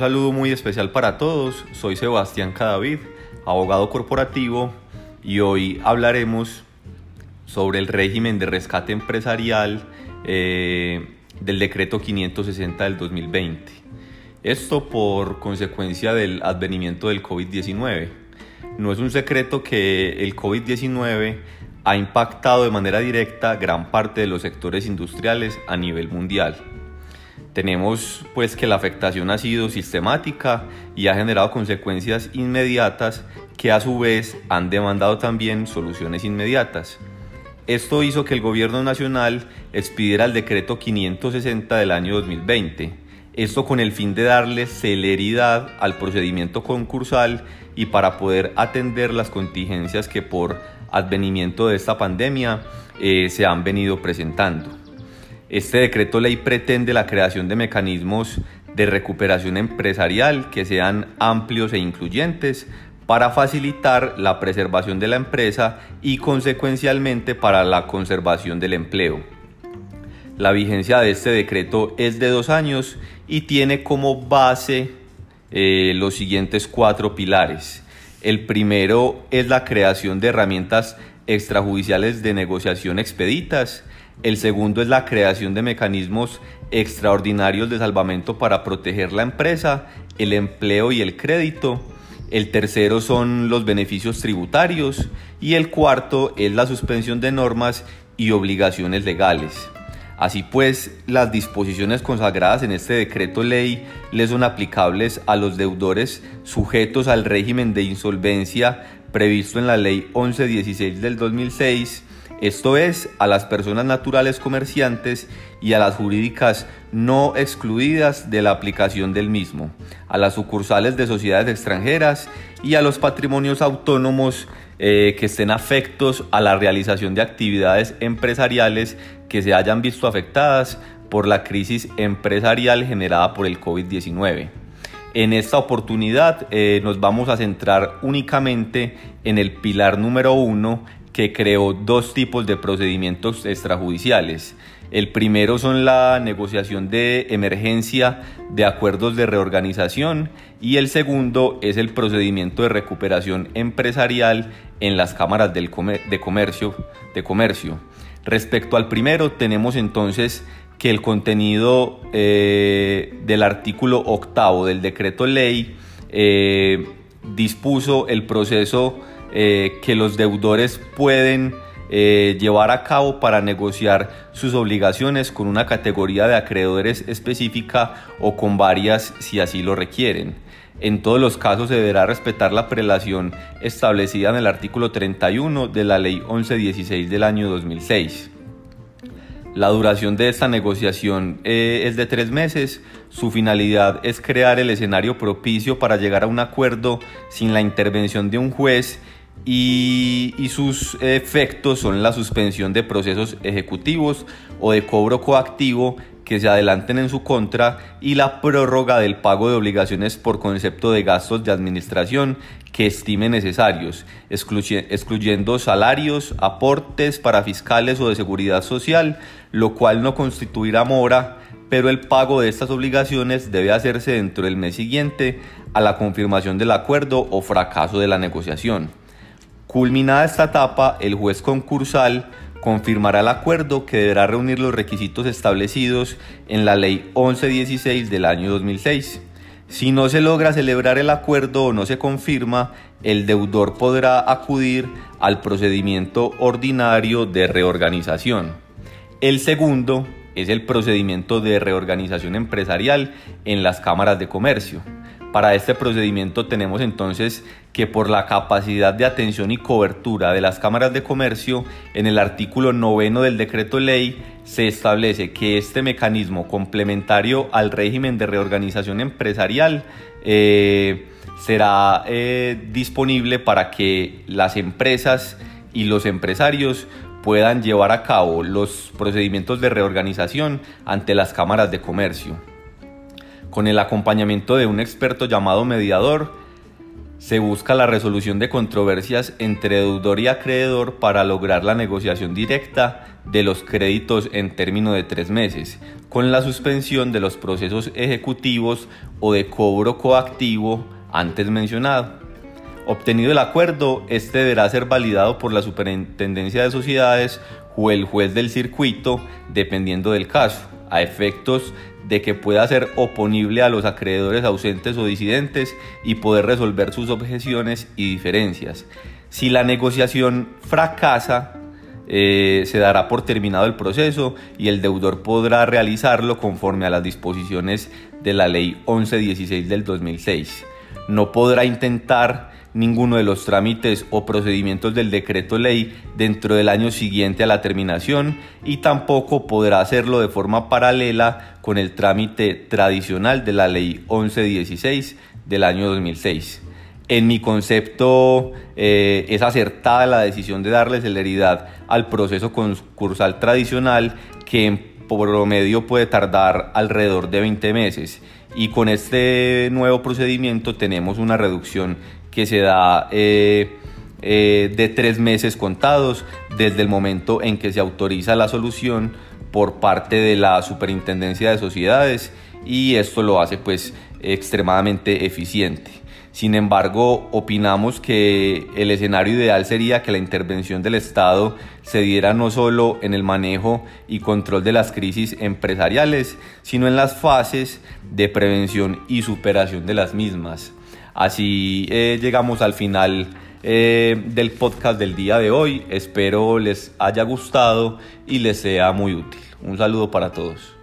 saludo muy especial para todos. Soy Sebastián Cadavid, abogado corporativo, y hoy hablaremos sobre el régimen de rescate empresarial eh, del decreto 560 del 2020. Esto por consecuencia del advenimiento del COVID-19. No es un secreto que el COVID-19 ha impactado de manera directa gran parte de los sectores industriales a nivel mundial. Tenemos pues que la afectación ha sido sistemática y ha generado consecuencias inmediatas que a su vez han demandado también soluciones inmediatas. Esto hizo que el gobierno nacional expidiera el decreto 560 del año 2020, esto con el fin de darle celeridad al procedimiento concursal y para poder atender las contingencias que por advenimiento de esta pandemia eh, se han venido presentando. Este decreto ley pretende la creación de mecanismos de recuperación empresarial que sean amplios e incluyentes para facilitar la preservación de la empresa y consecuencialmente para la conservación del empleo. La vigencia de este decreto es de dos años y tiene como base eh, los siguientes cuatro pilares. El primero es la creación de herramientas extrajudiciales de negociación expeditas. El segundo es la creación de mecanismos extraordinarios de salvamento para proteger la empresa, el empleo y el crédito. El tercero son los beneficios tributarios y el cuarto es la suspensión de normas y obligaciones legales. Así pues, las disposiciones consagradas en este decreto ley les son aplicables a los deudores sujetos al régimen de insolvencia previsto en la ley 1116 del 2006 esto es, a las personas naturales comerciantes y a las jurídicas no excluidas de la aplicación del mismo, a las sucursales de sociedades extranjeras y a los patrimonios autónomos eh, que estén afectos a la realización de actividades empresariales que se hayan visto afectadas por la crisis empresarial generada por el COVID-19. En esta oportunidad eh, nos vamos a centrar únicamente en el pilar número uno que creó dos tipos de procedimientos extrajudiciales. El primero son la negociación de emergencia de acuerdos de reorganización y el segundo es el procedimiento de recuperación empresarial en las cámaras de, comercio, de comercio. Respecto al primero, tenemos entonces que el contenido eh, del artículo octavo del decreto ley eh, dispuso el proceso eh, que los deudores pueden eh, llevar a cabo para negociar sus obligaciones con una categoría de acreedores específica o con varias si así lo requieren. En todos los casos se deberá respetar la prelación establecida en el artículo 31 de la Ley 1116 del año 2006. La duración de esta negociación eh, es de tres meses. Su finalidad es crear el escenario propicio para llegar a un acuerdo sin la intervención de un juez y, sus efectos son la suspensión de procesos ejecutivos o de cobro coactivo que se adelanten en su contra y la prórroga del pago de obligaciones por concepto de gastos de administración que estime necesarios, excluyendo salarios, aportes para fiscales o de seguridad social, lo cual no constituirá mora, pero el pago de estas obligaciones debe hacerse dentro del mes siguiente a la confirmación del acuerdo o fracaso de la negociación. Culminada esta etapa, el juez concursal confirmará el acuerdo que deberá reunir los requisitos establecidos en la Ley 1116 del año 2006. Si no se logra celebrar el acuerdo o no se confirma, el deudor podrá acudir al procedimiento ordinario de reorganización. El segundo es el procedimiento de reorganización empresarial en las cámaras de comercio. Para este procedimiento tenemos entonces que por la capacidad de atención y cobertura de las cámaras de comercio, en el artículo noveno del decreto ley se establece que este mecanismo complementario al régimen de reorganización empresarial eh, será eh, disponible para que las empresas y los empresarios puedan llevar a cabo los procedimientos de reorganización ante las cámaras de comercio con el acompañamiento de un experto llamado mediador, Se busca la resolución de controversias entre deudor y acreedor para lograr la negociación directa de los créditos en término de tres meses, con la suspensión de los procesos ejecutivos o de cobro coactivo antes mencionado. Obtenido el acuerdo, este deberá ser validado por la Superintendencia de Sociedades o el juez del circuito, dependiendo del caso, a efectos de que pueda ser oponible a los acreedores ausentes o disidentes y poder resolver sus objeciones y diferencias. Si la negociación fracasa, eh, se dará por terminado el proceso y el deudor podrá realizarlo conforme a las disposiciones de la Ley 1116 del 2006. No podrá intentar ninguno de los trámites o procedimientos del decreto ley dentro del año siguiente a la terminación y tampoco podrá hacerlo de forma paralela con el trámite tradicional de la ley 1116 del año 2006. En mi concepto eh, es acertada la decisión de darle celeridad al proceso concursal tradicional que en promedio puede tardar alrededor de 20 meses y con este nuevo procedimiento tenemos una reducción que se da eh, eh, de tres meses contados desde el momento en que se autoriza la solución por parte de la Superintendencia de Sociedades y esto lo hace pues extremadamente eficiente. Sin embargo, opinamos que el escenario ideal sería que la intervención del Estado se diera no solo en el manejo y control de las crisis empresariales, sino en las fases de prevención y superación de las mismas. Así eh, llegamos al final eh, del podcast del día de hoy. Espero les haya gustado y les sea muy útil. Un saludo para todos.